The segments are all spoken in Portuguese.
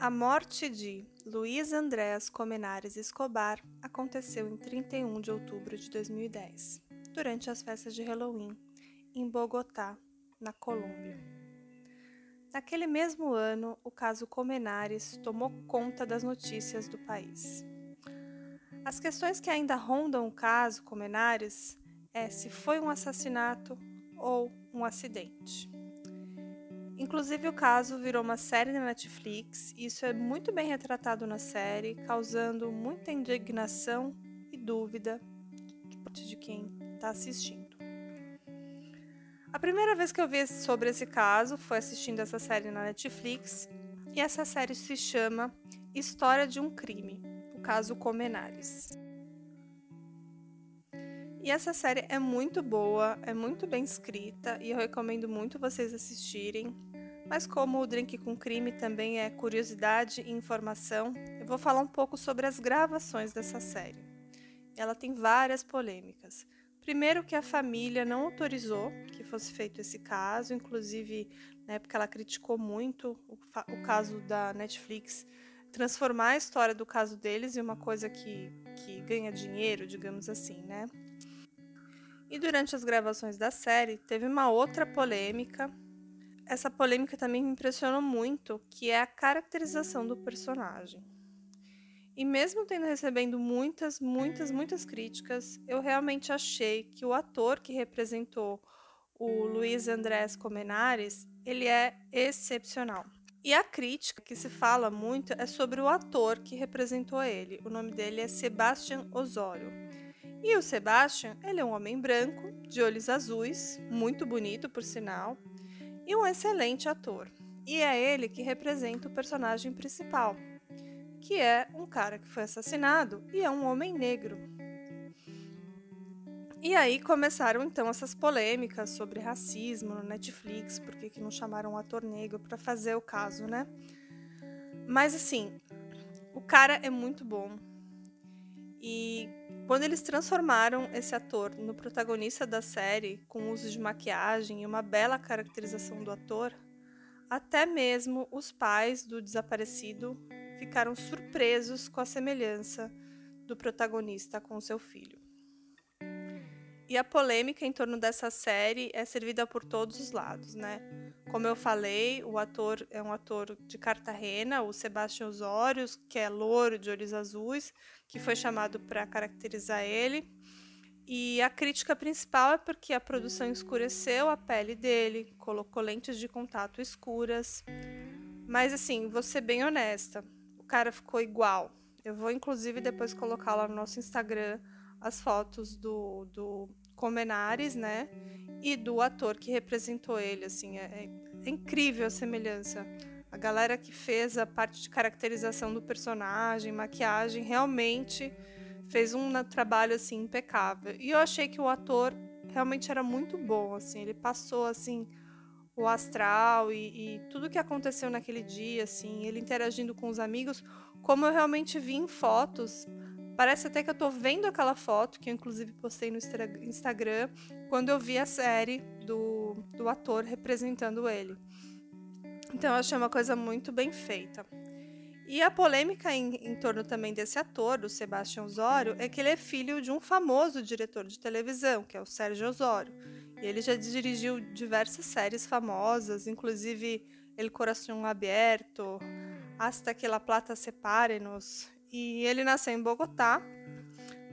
A morte de Luiz Andrés Comenares Escobar aconteceu em 31 de outubro de 2010, durante as festas de Halloween, em Bogotá, na Colômbia. Naquele mesmo ano, o caso Comenares tomou conta das notícias do país. As questões que ainda rondam o caso Comenares é se foi um assassinato ou um acidente. Inclusive, o caso virou uma série na Netflix e isso é muito bem retratado na série, causando muita indignação e dúvida de quem está assistindo. A primeira vez que eu vi sobre esse caso foi assistindo essa série na Netflix e essa série se chama História de um Crime, o caso Comenares. E essa série é muito boa, é muito bem escrita e eu recomendo muito vocês assistirem. Mas como o Drink com Crime também é curiosidade e informação, eu vou falar um pouco sobre as gravações dessa série. Ela tem várias polêmicas. Primeiro que a família não autorizou que fosse feito esse caso, inclusive na época ela criticou muito o, o caso da Netflix transformar a história do caso deles em uma coisa que, que ganha dinheiro, digamos assim, né? E durante as gravações da série teve uma outra polêmica essa polêmica também me impressionou muito, que é a caracterização do personagem. E mesmo tendo recebendo muitas, muitas, muitas críticas, eu realmente achei que o ator que representou o Luiz Andrés Comenares, ele é excepcional. E a crítica que se fala muito é sobre o ator que representou ele. O nome dele é Sebastian Osório. E o Sebastian, ele é um homem branco, de olhos azuis, muito bonito por sinal, e um excelente ator. E é ele que representa o personagem principal, que é um cara que foi assassinado e é um homem negro. E aí começaram então essas polêmicas sobre racismo no Netflix, por que não chamaram um ator negro para fazer o caso, né? Mas assim, o cara é muito bom. E quando eles transformaram esse ator no protagonista da série, com uso de maquiagem e uma bela caracterização do ator, até mesmo os pais do desaparecido ficaram surpresos com a semelhança do protagonista com seu filho. E a polêmica em torno dessa série é servida por todos os lados, né? Como eu falei, o ator é um ator de Cartagena, o Sebastião Osório, que é louro de olhos azuis, que foi chamado para caracterizar ele. E a crítica principal é porque a produção escureceu a pele dele, colocou lentes de contato escuras. Mas assim, vou ser bem honesta, o cara ficou igual. Eu vou inclusive depois colocar lá no nosso Instagram as fotos do, do Comenares, né? E do ator que representou ele, assim, é, é incrível a semelhança. A galera que fez a parte de caracterização do personagem, maquiagem, realmente fez um trabalho assim impecável. E eu achei que o ator realmente era muito bom, assim, ele passou assim o astral e, e tudo que aconteceu naquele dia, assim, ele interagindo com os amigos, como eu realmente vi em fotos Parece até que eu tô vendo aquela foto, que eu inclusive postei no Instagram, quando eu vi a série do, do ator representando ele. Então eu achei uma coisa muito bem feita. E a polêmica em, em, torno também desse ator, do Sebastião Osório, é que ele é filho de um famoso diretor de televisão, que é o Sérgio Osório. E ele já dirigiu diversas séries famosas, inclusive El Coração Aberto, Hasta que la plata separe-nos e ele nasceu em Bogotá,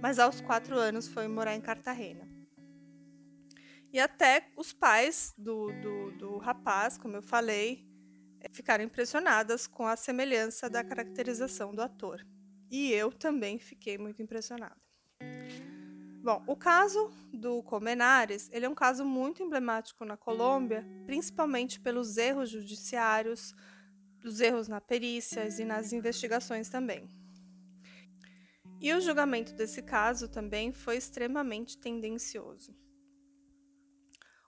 mas aos quatro anos foi morar em Cartagena. E até os pais do, do, do rapaz, como eu falei, eh, ficaram impressionadas com a semelhança da caracterização do ator. E eu também fiquei muito impressionada. Bom, o caso do Comenares, ele é um caso muito emblemático na Colômbia, principalmente pelos erros judiciários, dos erros na perícias e nas investigações também. E o julgamento desse caso também foi extremamente tendencioso.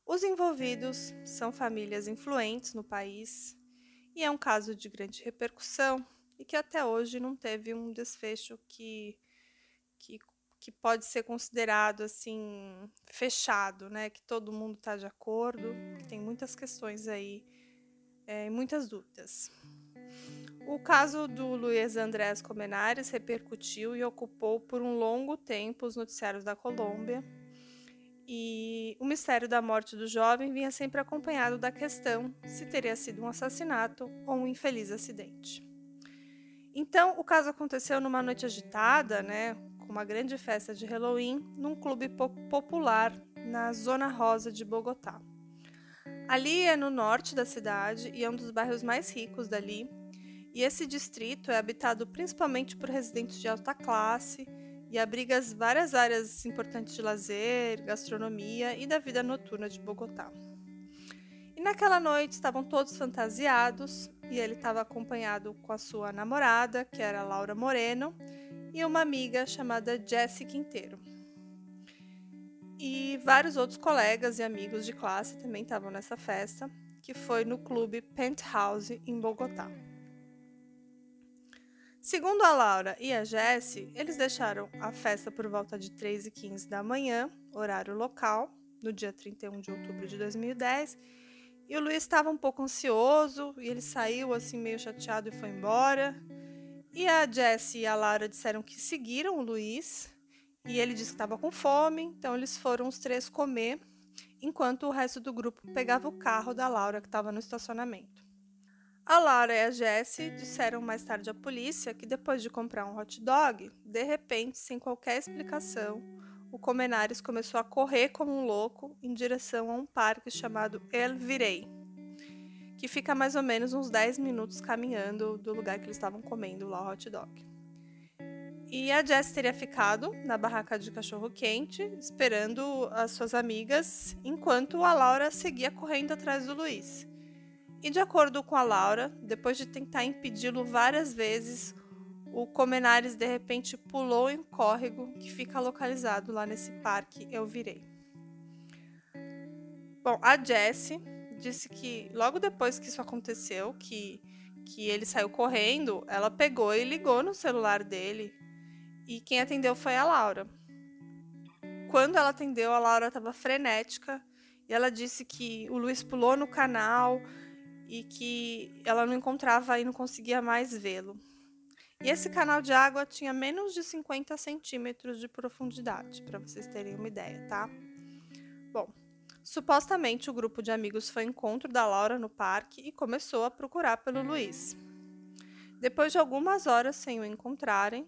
Os envolvidos são famílias influentes no país e é um caso de grande repercussão e que até hoje não teve um desfecho que, que, que pode ser considerado assim fechado, né? Que todo mundo está de acordo, que tem muitas questões aí, é, muitas dúvidas. O caso do Luiz Andrés Comenares repercutiu e ocupou por um longo tempo os noticiários da Colômbia. E o mistério da morte do jovem vinha sempre acompanhado da questão se teria sido um assassinato ou um infeliz acidente. Então, o caso aconteceu numa noite agitada, né, com uma grande festa de Halloween, num clube popular na Zona Rosa de Bogotá. Ali é no norte da cidade e é um dos bairros mais ricos dali, e esse distrito é habitado principalmente por residentes de alta classe e abriga várias áreas importantes de lazer, gastronomia e da vida noturna de Bogotá. E naquela noite estavam todos fantasiados e ele estava acompanhado com a sua namorada, que era Laura Moreno, e uma amiga chamada Jessie Quinteiro. E vários outros colegas e amigos de classe também estavam nessa festa, que foi no clube Penthouse em Bogotá. Segundo a Laura e a Jessie, eles deixaram a festa por volta de 3h15 da manhã, horário local, no dia 31 de outubro de 2010. E o Luiz estava um pouco ansioso e ele saiu assim meio chateado e foi embora. E a Jessie e a Laura disseram que seguiram o Luiz e ele disse que estava com fome, então eles foram os três comer, enquanto o resto do grupo pegava o carro da Laura que estava no estacionamento. A Laura e a Jessie disseram mais tarde à polícia que depois de comprar um hot dog, de repente, sem qualquer explicação, o Comenares começou a correr como um louco em direção a um parque chamado El Virei, que fica mais ou menos uns 10 minutos caminhando do lugar que eles estavam comendo lá o hot dog. E a Jess teria ficado na barraca de cachorro quente, esperando as suas amigas, enquanto a Laura seguia correndo atrás do Luiz. E de acordo com a Laura, depois de tentar impedi-lo várias vezes, o Comenares de repente pulou em um córrego que fica localizado lá nesse parque Eu Virei. Bom, a Jessie disse que logo depois que isso aconteceu, que, que ele saiu correndo, ela pegou e ligou no celular dele e quem atendeu foi a Laura. Quando ela atendeu, a Laura estava frenética e ela disse que o Luiz pulou no canal e que ela não encontrava e não conseguia mais vê-lo. E esse canal de água tinha menos de 50 centímetros de profundidade, para vocês terem uma ideia, tá? Bom, supostamente o grupo de amigos foi ao encontro da Laura no parque e começou a procurar pelo Luiz. Depois de algumas horas sem o encontrarem,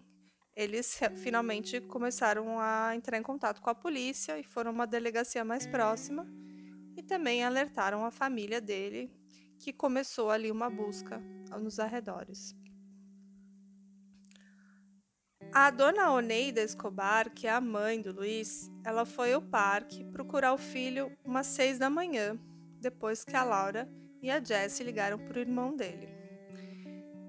eles finalmente começaram a entrar em contato com a polícia e foram a uma delegacia mais próxima e também alertaram a família dele que começou ali uma busca nos arredores. A dona Oneida Escobar, que é a mãe do Luiz, ela foi ao parque procurar o filho umas seis da manhã, depois que a Laura e a Jessie ligaram para o irmão dele.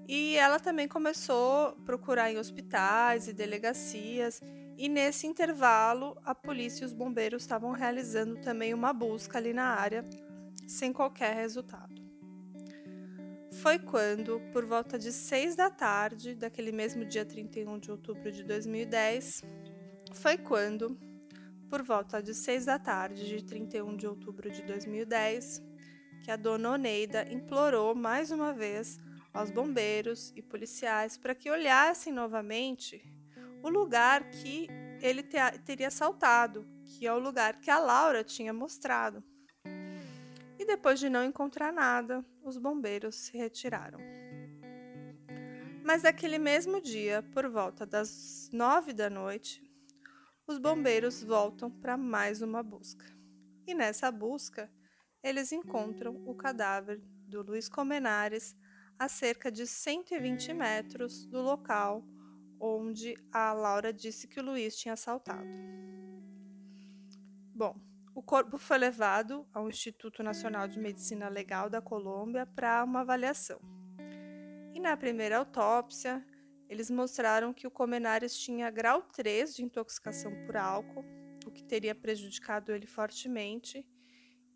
E ela também começou a procurar em hospitais e delegacias, e nesse intervalo a polícia e os bombeiros estavam realizando também uma busca ali na área, sem qualquer resultado foi quando, por volta de 6 da tarde daquele mesmo dia 31 de outubro de 2010, foi quando, por volta de 6 da tarde de 31 de outubro de 2010, que a dona Oneida implorou mais uma vez aos bombeiros e policiais para que olhassem novamente o lugar que ele teria assaltado, que é o lugar que a Laura tinha mostrado. E depois de não encontrar nada, os bombeiros se retiraram. Mas naquele mesmo dia, por volta das nove da noite, os bombeiros voltam para mais uma busca. E nessa busca, eles encontram o cadáver do Luiz Comenares a cerca de 120 metros do local onde a Laura disse que o Luiz tinha assaltado. Bom, o corpo foi levado ao Instituto Nacional de Medicina Legal da Colômbia para uma avaliação. E na primeira autópsia, eles mostraram que o Comenares tinha grau 3 de intoxicação por álcool, o que teria prejudicado ele fortemente,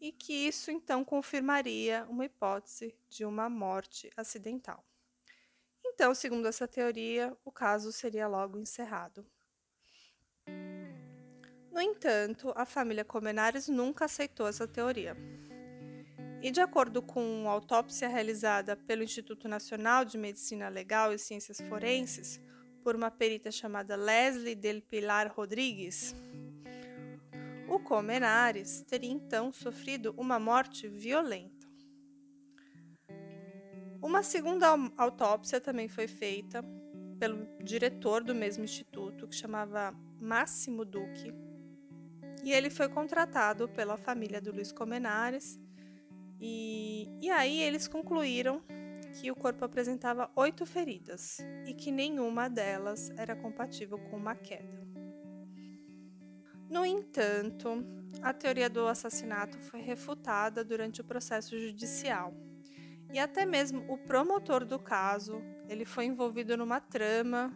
e que isso então confirmaria uma hipótese de uma morte acidental. Então, segundo essa teoria, o caso seria logo encerrado. No entanto, a família Comenares nunca aceitou essa teoria. E de acordo com a autópsia realizada pelo Instituto Nacional de Medicina Legal e Ciências Forenses, por uma perita chamada Leslie Del Pilar Rodrigues, o Comenares teria então sofrido uma morte violenta. Uma segunda autópsia também foi feita pelo diretor do mesmo instituto, que chamava Máximo Duque, e ele foi contratado pela família do Luiz Comenares. E, e aí eles concluíram que o corpo apresentava oito feridas e que nenhuma delas era compatível com uma queda. No entanto, a teoria do assassinato foi refutada durante o processo judicial. E até mesmo o promotor do caso, ele foi envolvido numa trama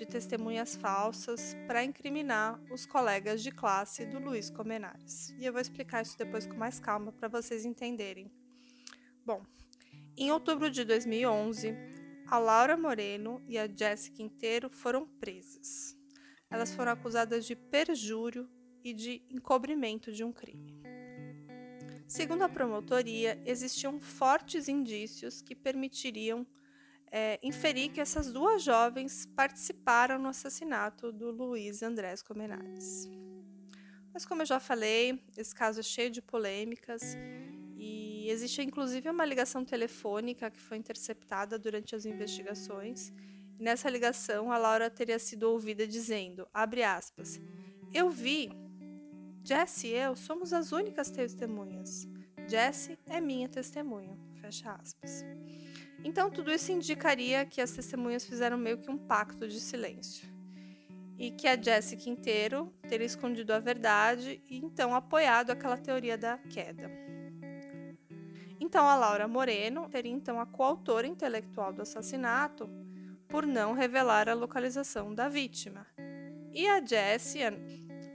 de testemunhas falsas para incriminar os colegas de classe do Luiz Comenares. E eu vou explicar isso depois com mais calma para vocês entenderem. Bom, em outubro de 2011, a Laura Moreno e a Jéssica Inteiro foram presas elas foram acusadas de perjúrio e de encobrimento de um crime. Segundo a promotoria, existiam fortes indícios que permitiriam é, inferir que essas duas jovens participaram no assassinato do Luiz Andrés Comenares. Mas, como eu já falei, esse caso é cheio de polêmicas e existe inclusive uma ligação telefônica que foi interceptada durante as investigações Nessa ligação, a Laura teria sido ouvida dizendo, abre aspas, eu vi, Jesse e eu somos as únicas testemunhas. Jesse é minha testemunha, fecha aspas. Então, tudo isso indicaria que as testemunhas fizeram meio que um pacto de silêncio. E que a Jessie Quinteiro teria escondido a verdade e então apoiado aquela teoria da queda. Então, a Laura Moreno teria então a coautora intelectual do assassinato por não revelar a localização da vítima. E a Jessie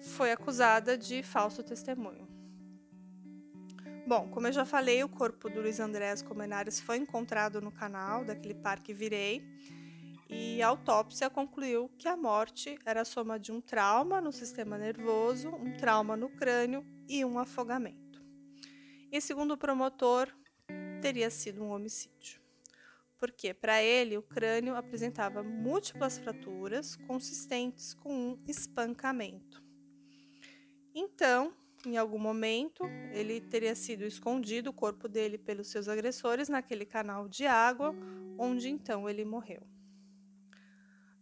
foi acusada de falso testemunho. Bom, como eu já falei, o corpo do Luiz Andrés Comenares foi encontrado no canal daquele parque Virei e a autópsia concluiu que a morte era a soma de um trauma no sistema nervoso, um trauma no crânio e um afogamento. E segundo o promotor, teria sido um homicídio porque para ele o crânio apresentava múltiplas fraturas consistentes com um espancamento. Então, em algum momento, ele teria sido escondido o corpo dele pelos seus agressores naquele canal de água, onde então ele morreu.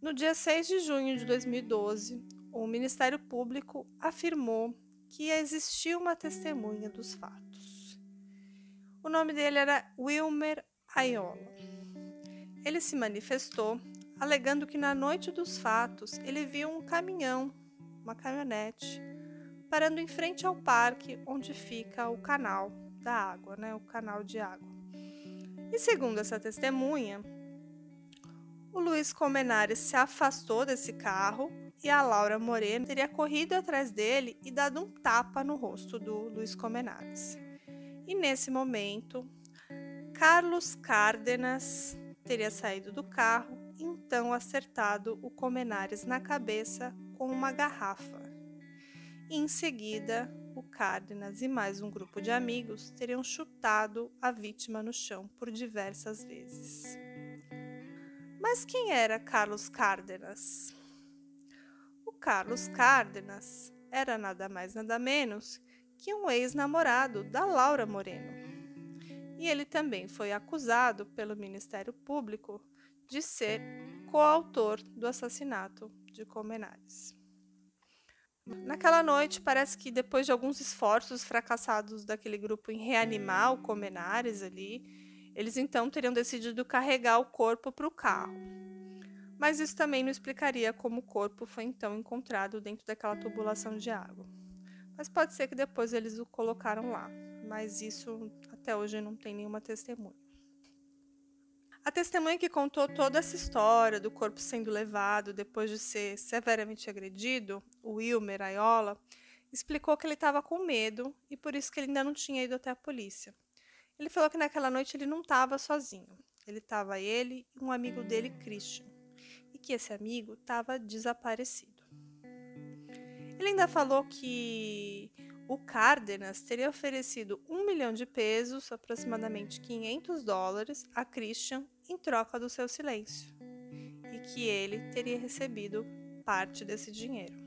No dia 6 de junho de 2012, o Ministério Público afirmou que existia uma testemunha dos fatos. O nome dele era Wilmer Aiola. Ele se manifestou alegando que na noite dos fatos ele viu um caminhão, uma caminhonete, parando em frente ao parque onde fica o canal da água, né, o canal de água. E segundo essa testemunha, o Luiz Comenares se afastou desse carro e a Laura Moreno teria corrido atrás dele e dado um tapa no rosto do Luiz Comenares. E nesse momento, Carlos Cárdenas teria saído do carro e então acertado o Comenares na cabeça com uma garrafa. E em seguida, o Cárdenas e mais um grupo de amigos teriam chutado a vítima no chão por diversas vezes. Mas quem era Carlos Cárdenas? O Carlos Cárdenas era nada mais nada menos que um ex-namorado da Laura Moreno e ele também foi acusado pelo Ministério Público de ser coautor do assassinato de Comenares. Naquela noite, parece que depois de alguns esforços fracassados daquele grupo em reanimar o Comenares ali, eles então teriam decidido carregar o corpo para o carro. Mas isso também não explicaria como o corpo foi então encontrado dentro daquela tubulação de água. Mas pode ser que depois eles o colocaram lá, mas isso até hoje não tem nenhuma testemunha. A testemunha que contou toda essa história do corpo sendo levado depois de ser severamente agredido, Wilmer Aiola, explicou que ele estava com medo e por isso que ele ainda não tinha ido até a polícia. Ele falou que naquela noite ele não estava sozinho. Ele estava ele e um amigo dele, Christian, e que esse amigo estava desaparecido. Ele ainda falou que o Cárdenas teria oferecido um milhão de pesos, aproximadamente 500 dólares, a Christian em troca do seu silêncio, e que ele teria recebido parte desse dinheiro.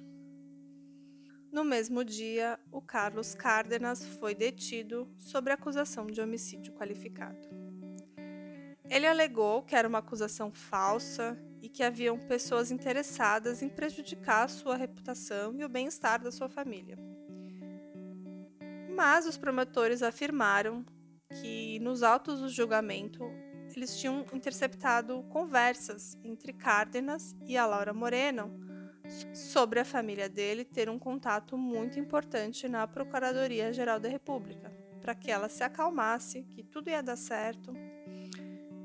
No mesmo dia, o Carlos Cárdenas foi detido sob acusação de homicídio qualificado. Ele alegou que era uma acusação falsa e que haviam pessoas interessadas em prejudicar sua reputação e o bem-estar da sua família. Mas os promotores afirmaram que nos autos do julgamento eles tinham interceptado conversas entre Cárdenas e a Laura Moreno sobre a família dele ter um contato muito importante na Procuradoria-Geral da República, para que ela se acalmasse, que tudo ia dar certo.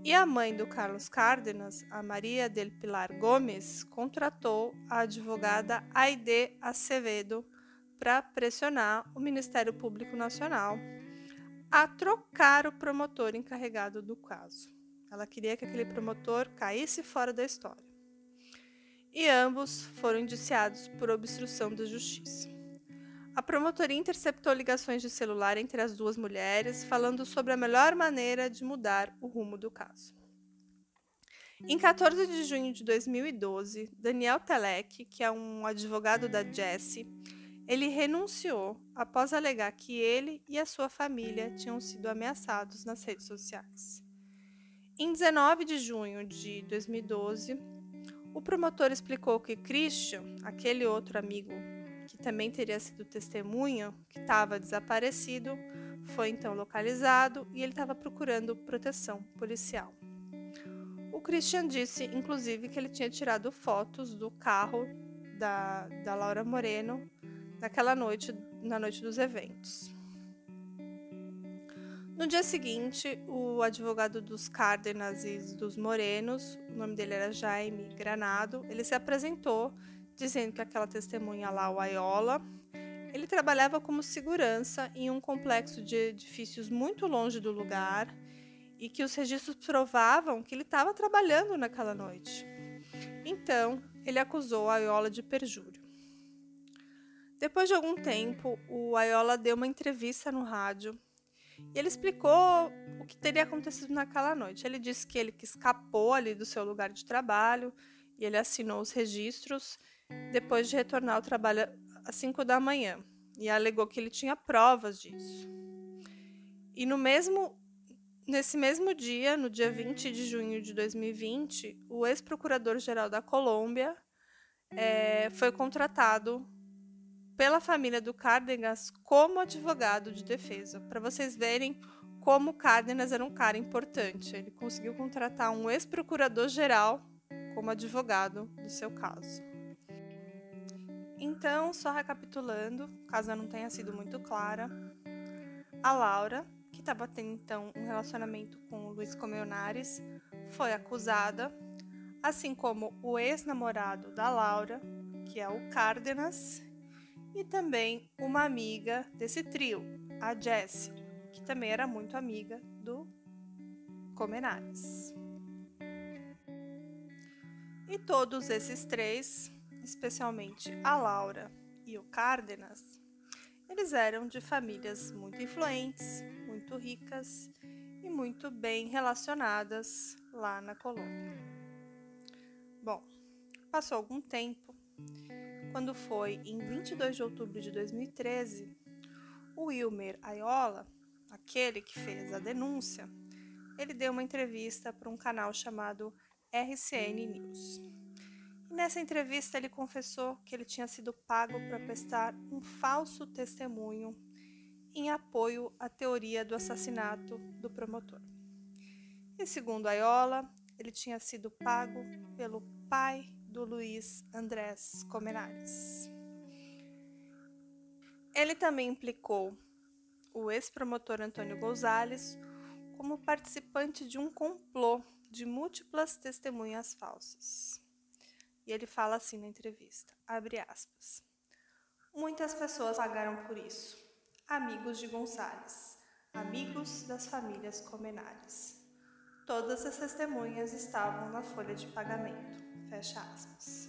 E a mãe do Carlos Cárdenas, a Maria del Pilar Gomes, contratou a advogada Aide Acevedo para pressionar o Ministério Público Nacional a trocar o promotor encarregado do caso. Ela queria que aquele promotor caísse fora da história e ambos foram indiciados por obstrução da justiça. A promotoria interceptou ligações de celular entre as duas mulheres, falando sobre a melhor maneira de mudar o rumo do caso. Em 14 de junho de 2012, Daniel Telek, que é um advogado da Jessie, ele renunciou após alegar que ele e a sua família tinham sido ameaçados nas redes sociais. Em 19 de junho de 2012, o promotor explicou que Christian, aquele outro amigo que também teria sido testemunha, que estava desaparecido, foi então localizado e ele estava procurando proteção policial. O Christian disse, inclusive, que ele tinha tirado fotos do carro da, da Laura Moreno naquela noite, na noite dos eventos. No dia seguinte, o advogado dos Cárdenas e dos Morenos, o nome dele era Jaime Granado, ele se apresentou dizendo que aquela testemunha lá, o Aiola, ele trabalhava como segurança em um complexo de edifícios muito longe do lugar e que os registros provavam que ele estava trabalhando naquela noite. Então, ele acusou a Aiola de perjúrio. Depois de algum tempo, o Aiola deu uma entrevista no rádio e ele explicou o que teria acontecido naquela noite. Ele disse que ele que escapou ali do seu lugar de trabalho e ele assinou os registros depois de retornar ao trabalho às 5 da manhã e alegou que ele tinha provas disso. E no mesmo nesse mesmo dia, no dia 20 de junho de 2020, o ex-procurador-geral da Colômbia é, foi contratado pela família do Cárdenas como advogado de defesa, para vocês verem como Cárdenas era um cara importante. Ele conseguiu contratar um ex-procurador-geral como advogado do seu caso. Então, só recapitulando, caso eu não tenha sido muito clara, a Laura, que estava tendo então um relacionamento com o Luiz Comenares, foi acusada, assim como o ex-namorado da Laura, que é o Cárdenas, e também uma amiga desse trio, a Jessie, que também era muito amiga do Comenares. E todos esses três, especialmente a Laura e o Cárdenas, eles eram de famílias muito influentes, muito ricas e muito bem relacionadas lá na Colômbia. Bom, passou algum tempo quando foi em 22 de outubro de 2013, o Wilmer Aiola, aquele que fez a denúncia, ele deu uma entrevista para um canal chamado RCN News. E nessa entrevista ele confessou que ele tinha sido pago para prestar um falso testemunho em apoio à teoria do assassinato do promotor. E segundo Aiola, ele tinha sido pago pelo pai do Luiz Andrés Comenares. Ele também implicou o ex-promotor Antônio Gonzalez como participante de um complô de múltiplas testemunhas falsas. E ele fala assim na entrevista, abre aspas. Muitas pessoas pagaram por isso. Amigos de Gonzalez, amigos das famílias Comenares. Todas as testemunhas estavam na folha de pagamento. Fecha aspas.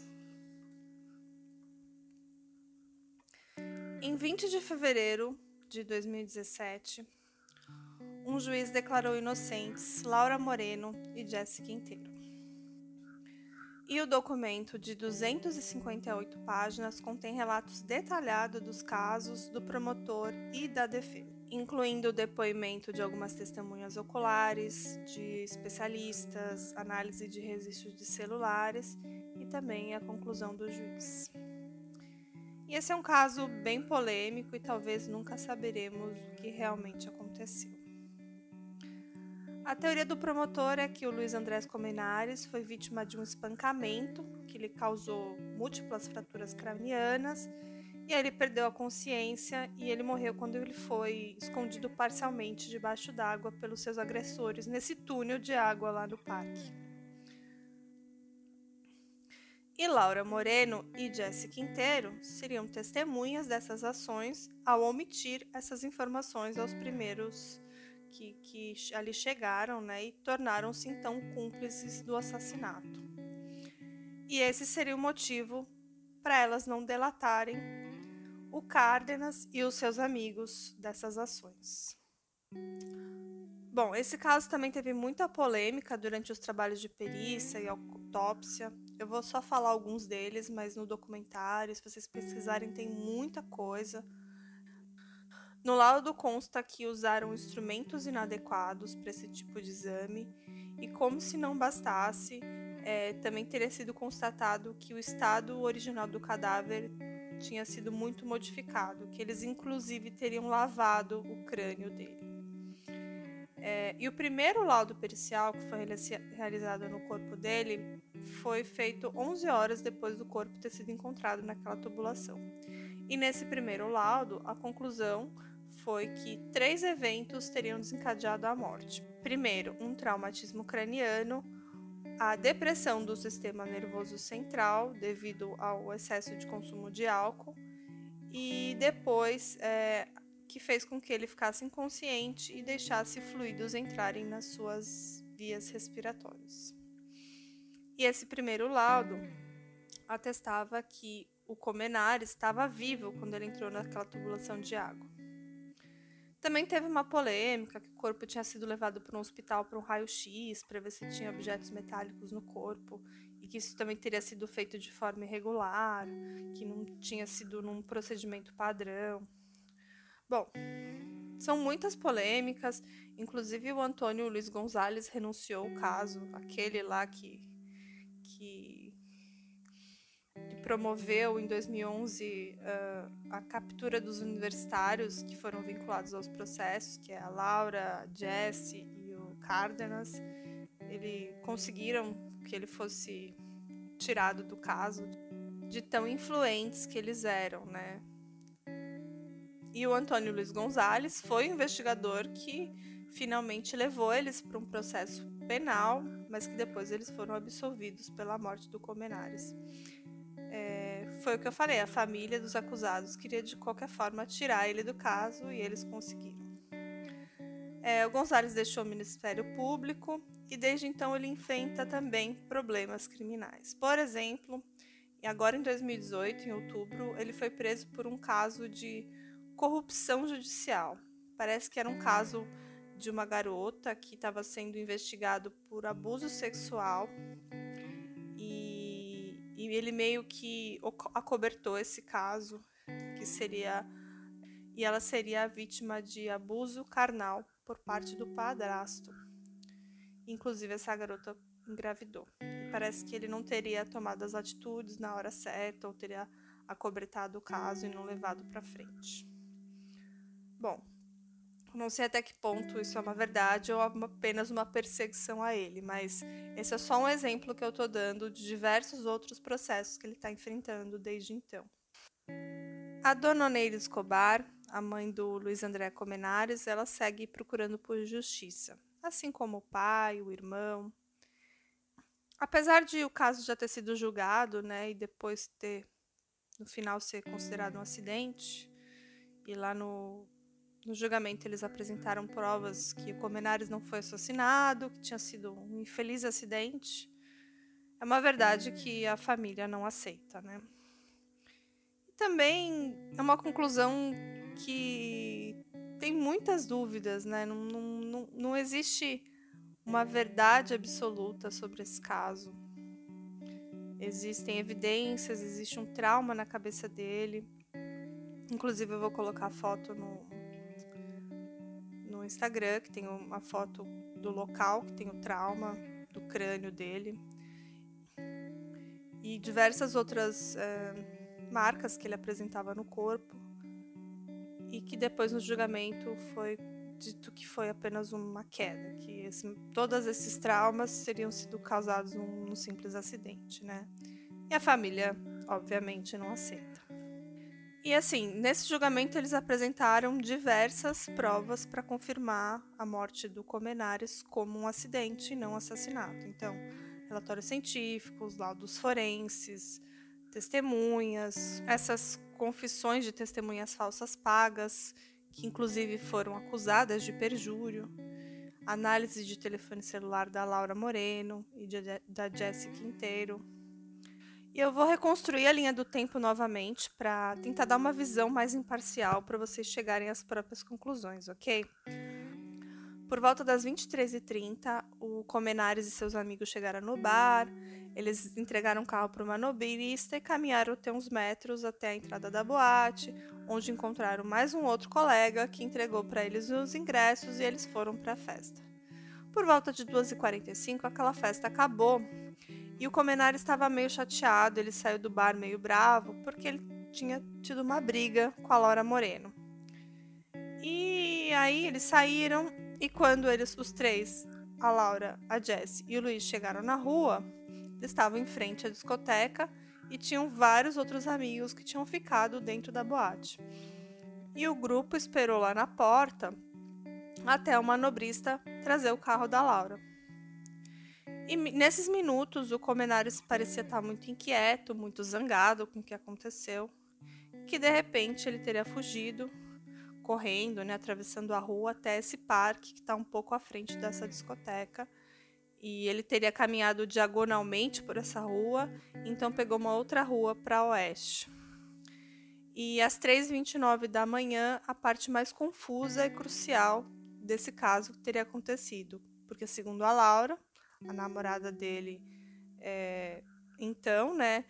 Em 20 de fevereiro de 2017, um juiz declarou inocentes Laura Moreno e Jessica Quinteiro. E o documento de 258 páginas contém relatos detalhados dos casos do promotor e da defesa, incluindo o depoimento de algumas testemunhas oculares, de especialistas, análise de registros de celulares e também a conclusão do juiz. E esse é um caso bem polêmico e talvez nunca saberemos o que realmente aconteceu. A teoria do promotor é que o Luiz Andrés Comenares foi vítima de um espancamento que lhe causou múltiplas fraturas cranianas e aí ele perdeu a consciência e ele morreu quando ele foi escondido parcialmente debaixo d'água pelos seus agressores nesse túnel de água lá no parque. E Laura Moreno e Jesse Quinteiro seriam testemunhas dessas ações ao omitir essas informações aos primeiros que, que ali chegaram né, e tornaram-se então cúmplices do assassinato. E esse seria o motivo para elas não delatarem o Cárdenas e os seus amigos dessas ações. Bom, esse caso também teve muita polêmica durante os trabalhos de perícia e autópsia. Eu vou só falar alguns deles, mas no documentário, se vocês pesquisarem, tem muita coisa. No laudo consta que usaram instrumentos inadequados para esse tipo de exame, e como se não bastasse, é, também teria sido constatado que o estado original do cadáver tinha sido muito modificado, que eles inclusive teriam lavado o crânio dele. É, e o primeiro laudo pericial que foi realizado no corpo dele foi feito 11 horas depois do corpo ter sido encontrado naquela tubulação. E nesse primeiro laudo, a conclusão foi que três eventos teriam desencadeado a morte. Primeiro, um traumatismo craniano, a depressão do sistema nervoso central devido ao excesso de consumo de álcool e depois é, que fez com que ele ficasse inconsciente e deixasse fluidos entrarem nas suas vias respiratórias. E esse primeiro laudo atestava que o Comenar estava vivo quando ele entrou naquela tubulação de água. Também teve uma polêmica que o corpo tinha sido levado para um hospital para um raio-x para ver se tinha objetos metálicos no corpo e que isso também teria sido feito de forma irregular, que não tinha sido num procedimento padrão. Bom, são muitas polêmicas, inclusive o Antônio Luiz Gonzalez renunciou o caso, aquele lá que que promoveu em 2011 uh, ah, a captura dos universitários que foram vinculados aos processos, que é a Laura, a Jesse e o Cárdenas. Eles conseguiram que ele fosse tirado do caso de tão influentes que eles eram, né? E o Antônio Luiz Gonzalez foi o investigador que finalmente levou eles para um processo penal, mas que depois eles foram absolvidos pela morte do Comenares foi o que eu falei, a família dos acusados queria de qualquer forma tirar ele do caso e eles conseguiram. É, o Gonzalez deixou o Ministério Público e desde então ele enfrenta também problemas criminais. Por exemplo, agora em 2018, em outubro, ele foi preso por um caso de corrupção judicial. Parece que era um caso de uma garota que estava sendo investigado por abuso sexual e ele meio que acobertou esse caso, que seria. E ela seria a vítima de abuso carnal por parte do padrasto. Inclusive, essa garota engravidou. E parece que ele não teria tomado as atitudes na hora certa ou teria acobertado o caso e não levado para frente. Bom, não sei até que ponto isso é uma verdade ou apenas uma perseguição a ele, mas esse é só um exemplo que eu estou dando de diversos outros processos que ele está enfrentando desde então. A dona Neide Escobar, a mãe do Luiz André Comenares, ela segue procurando por justiça, assim como o pai, o irmão. Apesar de o caso já ter sido julgado, né, e depois ter no final ser considerado um acidente, e lá no no julgamento, eles apresentaram provas que o Comenares não foi assassinado, que tinha sido um infeliz acidente. É uma verdade que a família não aceita, né? também é uma conclusão que tem muitas dúvidas, né? Não, não, não, não existe uma verdade absoluta sobre esse caso. Existem evidências, existe um trauma na cabeça dele. Inclusive, eu vou colocar a foto no, no Instagram, que tem uma foto do local que tem o trauma do crânio dele. E diversas outras é, marcas que ele apresentava no corpo. E que depois no julgamento foi dito que foi apenas uma queda, que esse, todos esses traumas teriam sido causados num, num simples acidente, né? E a família, obviamente, não aceita. E assim, nesse julgamento eles apresentaram diversas provas para confirmar a morte do Comenares como um acidente e não assassinato. Então, relatórios científicos, laudos forenses, testemunhas, essas confissões de testemunhas falsas pagas, que inclusive foram acusadas de perjúrio, análise de telefone celular da Laura Moreno e de, da Jessica Quinteiro, e eu vou reconstruir a linha do tempo novamente para tentar dar uma visão mais imparcial para vocês chegarem às próprias conclusões, ok? Por volta das 23h30, o Comenares e seus amigos chegaram no bar, eles entregaram o carro para uma manobrista e caminharam até uns metros até a entrada da boate, onde encontraram mais um outro colega que entregou para eles os ingressos e eles foram para a festa. Por volta de 2h45, aquela festa acabou e o Comenar estava meio chateado, ele saiu do bar meio bravo, porque ele tinha tido uma briga com a Laura Moreno. E aí eles saíram, e quando eles, os três, a Laura, a Jess e o Luiz, chegaram na rua, estavam em frente à discoteca e tinham vários outros amigos que tinham ficado dentro da boate. E o grupo esperou lá na porta até o manobrista trazer o carro da Laura. E nesses minutos, o Comenares parecia estar muito inquieto, muito zangado com o que aconteceu, que de repente ele teria fugido, correndo, né, atravessando a rua até esse parque que está um pouco à frente dessa discoteca. E ele teria caminhado diagonalmente por essa rua, então pegou uma outra rua para oeste. E às 3h29 da manhã, a parte mais confusa e crucial desse caso teria acontecido, porque segundo a Laura, a namorada dele, é, então, né,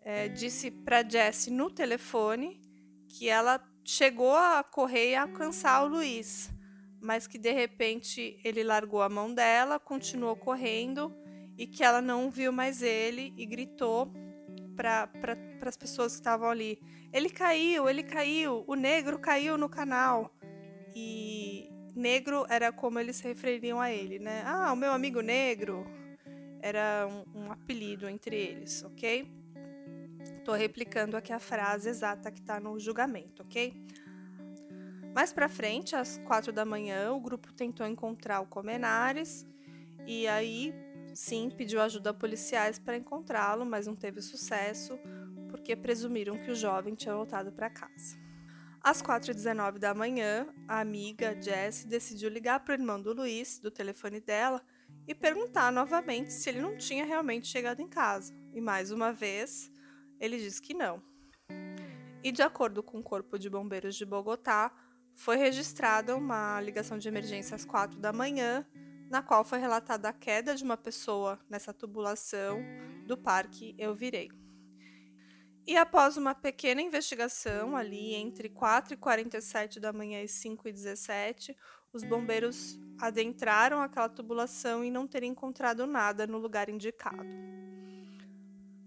é, disse para Jessie no telefone que ela chegou a correr e alcançar o Luiz, mas que de repente ele largou a mão dela, continuou correndo e que ela não viu mais ele e gritou para pra, as pessoas que estavam ali: Ele caiu, ele caiu, o negro caiu no canal. E, negro era como eles se refeririam a ele, né? Ah, o meu amigo negro era um, um apelido entre eles, ok? Estou replicando aqui a frase exata que está no julgamento, ok? Mais para frente, às quatro da manhã, o grupo tentou encontrar o Comenares e aí, sim, pediu ajuda a policiais para encontrá-lo, mas não teve sucesso porque presumiram que o jovem tinha voltado para casa. Às 4h19 da manhã, a amiga Jess decidiu ligar para o irmão do Luiz, do telefone dela, e perguntar novamente se ele não tinha realmente chegado em casa. E mais uma vez, ele disse que não. E de acordo com o Corpo de Bombeiros de Bogotá, foi registrada uma ligação de emergência às 4 da manhã, na qual foi relatada a queda de uma pessoa nessa tubulação do Parque Eu Virei. E após uma pequena investigação ali entre 4 e 47 da manhã e 5 e 17, os bombeiros adentraram aquela tubulação e não teriam encontrado nada no lugar indicado.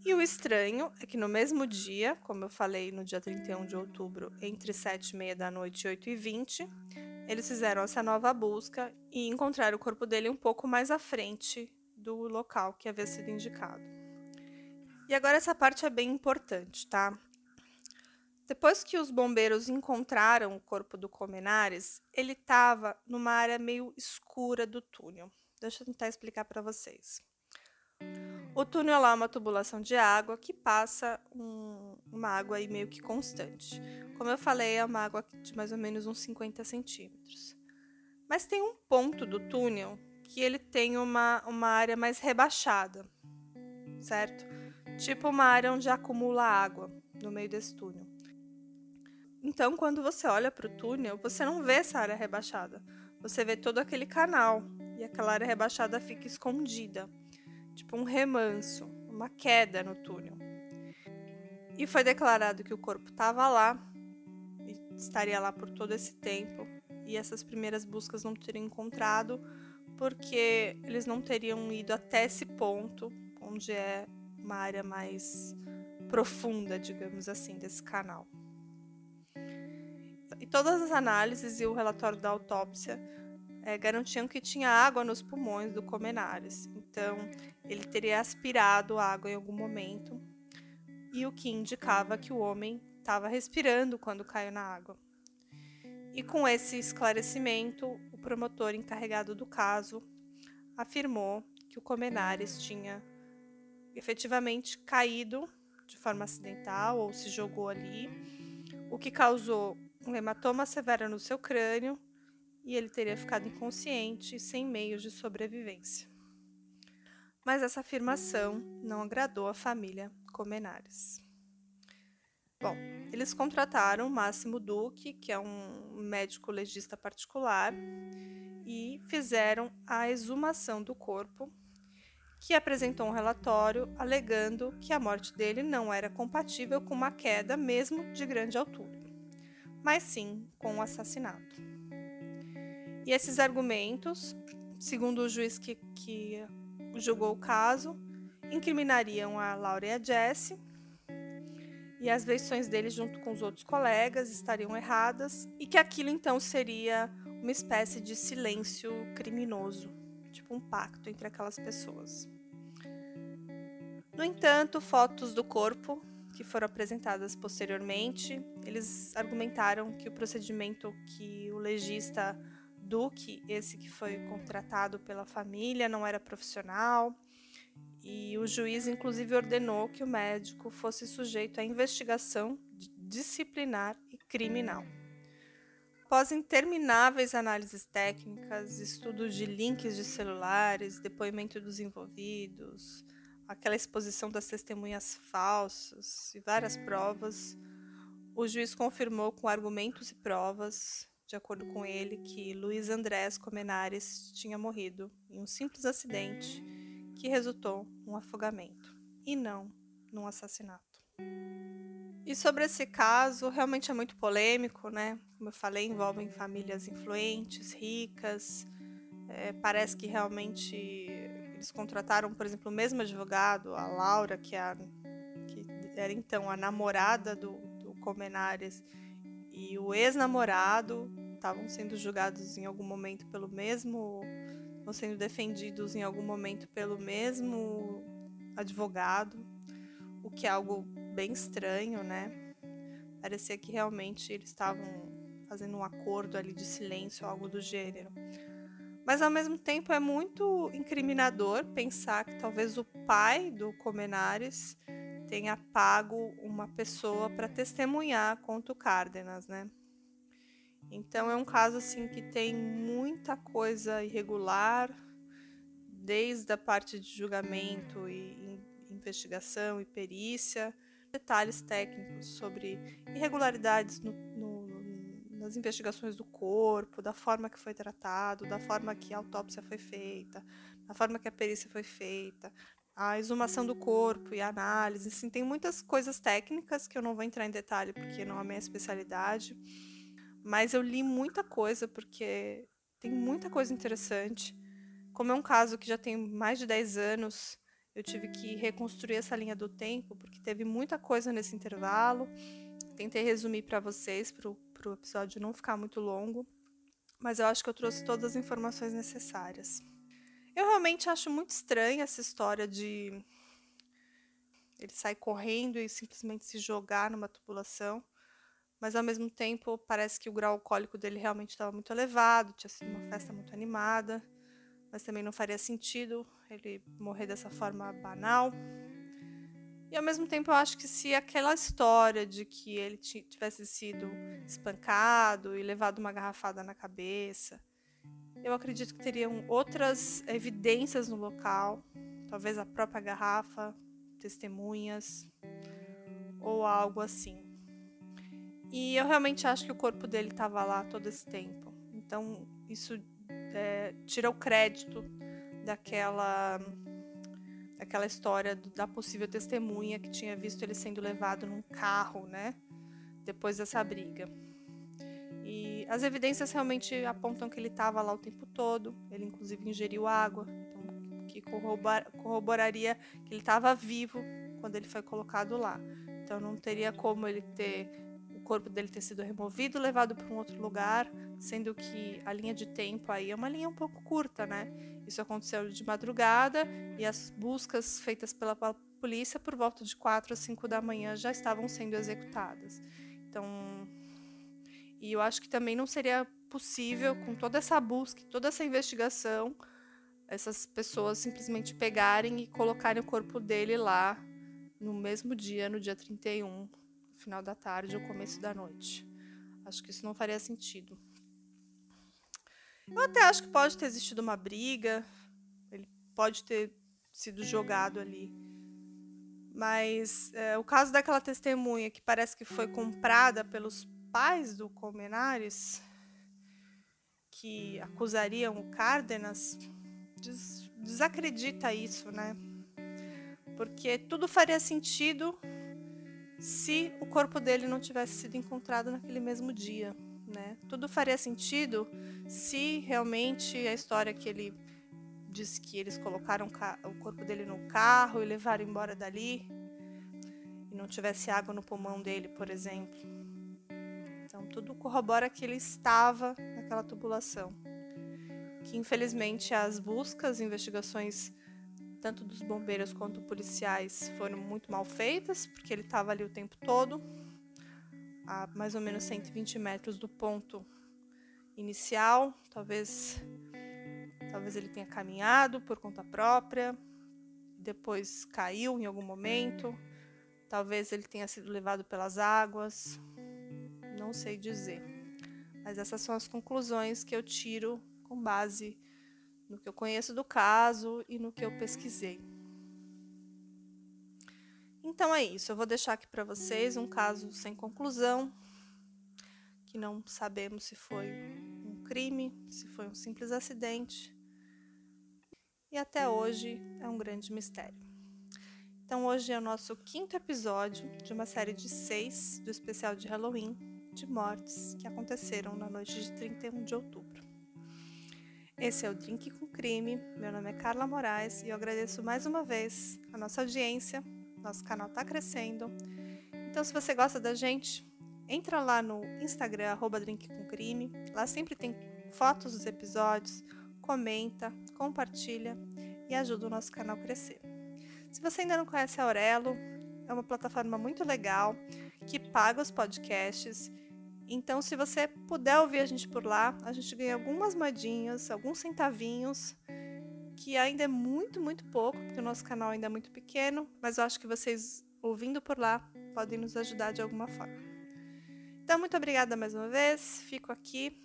E o estranho é que no mesmo dia, como eu falei no dia 31 de outubro, entre 7 e meia da noite e 8 e 20, eles fizeram essa nova busca e encontraram o corpo dele um pouco mais à frente do local que havia sido indicado. E agora essa parte é bem importante, tá? Depois que os bombeiros encontraram o corpo do Comenares, ele estava numa área meio escura do túnel. Deixa eu tentar explicar para vocês. O túnel é uma tubulação de água que passa um, uma água aí meio que constante. Como eu falei, é uma água de mais ou menos uns 50 centímetros. Mas tem um ponto do túnel que ele tem uma, uma área mais rebaixada, certo? Tipo uma área onde acumula água. no meio desse túnel. Então, quando você olha para o túnel, você não vê essa área rebaixada. Você vê todo aquele canal e aquela área rebaixada fica escondida, tipo um remanso, uma queda no túnel. E foi declarado que o corpo estava lá, estaria lá por todo esse tempo, e essas primeiras buscas não teriam encontrado porque eles não teriam ido até esse ponto, onde é uma área mais profunda, digamos assim, desse canal. E todas as análises e o relatório da autópsia é, garantiam que tinha água nos pulmões do Comenares. Então, ele teria aspirado água em algum momento, e o que indicava que o homem estava respirando quando caiu na água. E com esse esclarecimento, o promotor encarregado do caso afirmou que o Comenares tinha efetivamente caído de forma acidental ou se jogou ali, o que causou um hematoma severo no seu crânio e ele teria ficado inconsciente sem meios de sobrevivência. Mas essa afirmação não agradou a família Comenares. Bom, eles contrataram Máximo Duque, que é um médico legista particular, e fizeram a exumação do corpo, que apresentou um relatório alegando que a morte dele não era compatível com uma queda mesmo de grande altura, mas sim com um assassinato. E esses argumentos, segundo o juiz que, que julgou o caso, incriminariam a Laura e a Jessie e as versões dele junto com os outros colegas estariam erradas e que aquilo então seria uma espécie de silêncio criminoso, tipo um pacto entre aquelas pessoas. No entanto, fotos do corpo que foram apresentadas posteriormente, eles argumentaram que o procedimento que o legista Duque, esse que foi contratado pela família, não era profissional e o juiz, inclusive, ordenou que o médico fosse sujeito à investigação disciplinar e criminal. Após intermináveis análises técnicas, estudos de links de celulares, depoimento dos envolvidos, aquela exposição das testemunhas falsas e várias provas, o juiz confirmou com argumentos e provas, de acordo com ele, que Luiz Andrés Comenares tinha morrido em um simples acidente que resultou num afogamento e não num assassinato. E sobre esse caso, realmente é muito polêmico, né? Como eu falei, envolvem famílias influentes, ricas. É, parece que realmente eles contrataram, por exemplo, o mesmo advogado, a Laura, que, é a, que era então a namorada do, do Comenares, e o ex-namorado estavam sendo julgados em algum momento pelo mesmo estão sendo defendidos em algum momento pelo mesmo advogado, o que é algo bem estranho, né? Parecia que realmente eles estavam fazendo um acordo ali de silêncio, algo do gênero. Mas ao mesmo tempo é muito incriminador pensar que talvez o pai do Comenares tenha pago uma pessoa para testemunhar contra o Cárdenas, né? Então é um caso assim que tem muita coisa irregular, desde a parte de julgamento e investigação e perícia, detalhes técnicos sobre irregularidades no, no, nas investigações do corpo, da forma que foi tratado, da forma que a autópsia foi feita, da forma que a perícia foi feita, a exumação do corpo e a análise. Assim, tem muitas coisas técnicas que eu não vou entrar em detalhe porque não é a minha especialidade mas eu li muita coisa porque tem muita coisa interessante. Como é um caso que já tem mais de 10 anos, eu tive que reconstruir essa linha do tempo porque teve muita coisa nesse intervalo. Tentei resumir para vocês para o episódio não ficar muito longo, mas eu acho que eu trouxe todas as informações necessárias. Eu realmente acho muito estranha essa história de ele sair correndo e simplesmente se jogar numa tubulação mas ao mesmo tempo parece que o grau alcoólico dele realmente estava muito elevado, tinha sido uma festa muito animada, mas também não faria sentido ele morrer dessa forma banal. E ao mesmo tempo eu acho que se aquela história de que ele tivesse sido espancado e levado uma garrafada na cabeça, eu acredito que teriam outras evidências no local, talvez a própria garrafa, testemunhas, ou algo assim. E eu realmente acho que o corpo dele estava lá todo esse tempo. Então, isso é, tira o crédito daquela daquela história da possível testemunha que tinha visto ele sendo levado num carro, né? Depois dessa briga. E as evidências realmente apontam que ele estava lá o tempo todo. Ele inclusive ingeriu água, então, que corroboraria que ele estava vivo quando ele foi colocado lá. Então não teria como ele ter corpo dele ter sido removido, levado para um outro lugar, sendo que a linha de tempo aí é uma linha um pouco curta, né? Isso aconteceu de madrugada e as buscas feitas pela polícia por volta de 4 a 5 da manhã já estavam sendo executadas. Então, e eu acho que também não seria possível com toda essa busca, toda essa investigação, essas pessoas simplesmente pegarem e colocarem o corpo dele lá no mesmo dia, no dia 31, no final da tarde ou começo da noite. Acho que isso não faria sentido. Eu até acho que pode ter existido uma briga, ele pode ter sido jogado ali. Mas é, o caso daquela testemunha que parece que foi comprada pelos pais do Colmenares, que acusariam o Cárdenas, des desacredita isso, né? Porque tudo faria sentido se o corpo dele não tivesse sido encontrado naquele mesmo dia né? Tudo faria sentido se realmente a história que ele disse que eles colocaram o corpo dele no carro e levaram embora dali e não tivesse água no pulmão dele, por exemplo. Então tudo corrobora que ele estava naquela tubulação. Que infelizmente as buscas, investigações tanto dos bombeiros quanto policiais foram muito mal feitas, porque ele estava ali o tempo todo a mais ou menos 120 metros do ponto inicial. Talvez, talvez ele tenha caminhado por conta própria, depois caiu em algum momento. Talvez ele tenha sido levado pelas águas. Não sei dizer. Mas essas são as conclusões que eu tiro com base no que eu conheço do caso e no que eu pesquisei. Então é isso, eu vou deixar aqui para vocês um caso sem conclusão, que não sabemos se foi um crime, se foi um simples acidente. E até hoje é um grande mistério. Então hoje é o nosso quinto episódio de uma série de seis do especial de Halloween de mortes que aconteceram na noite de 31 de outubro. Esse é o Drink com Crime. Meu nome é Carla Moraes e eu agradeço mais uma vez a nossa audiência nosso canal está crescendo. Então, se você gosta da gente, entra lá no Instagram, arroba drinkcomcrime. Lá sempre tem fotos dos episódios, comenta, compartilha e ajuda o nosso canal a crescer. Se você ainda não conhece a Aurelo, é uma plataforma muito legal que paga os podcasts. Então, se você puder ouvir a gente por lá, a gente ganha algumas moedinhas, alguns centavinhos que ainda é muito, muito pouco, porque o nosso canal ainda é muito pequeno, mas eu acho que vocês ouvindo por lá podem nos ajudar de alguma forma. Então, muito obrigada mais uma vez, fico aqui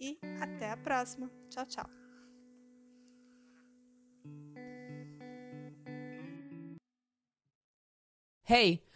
e até a próxima. Tchau, tchau. Hey!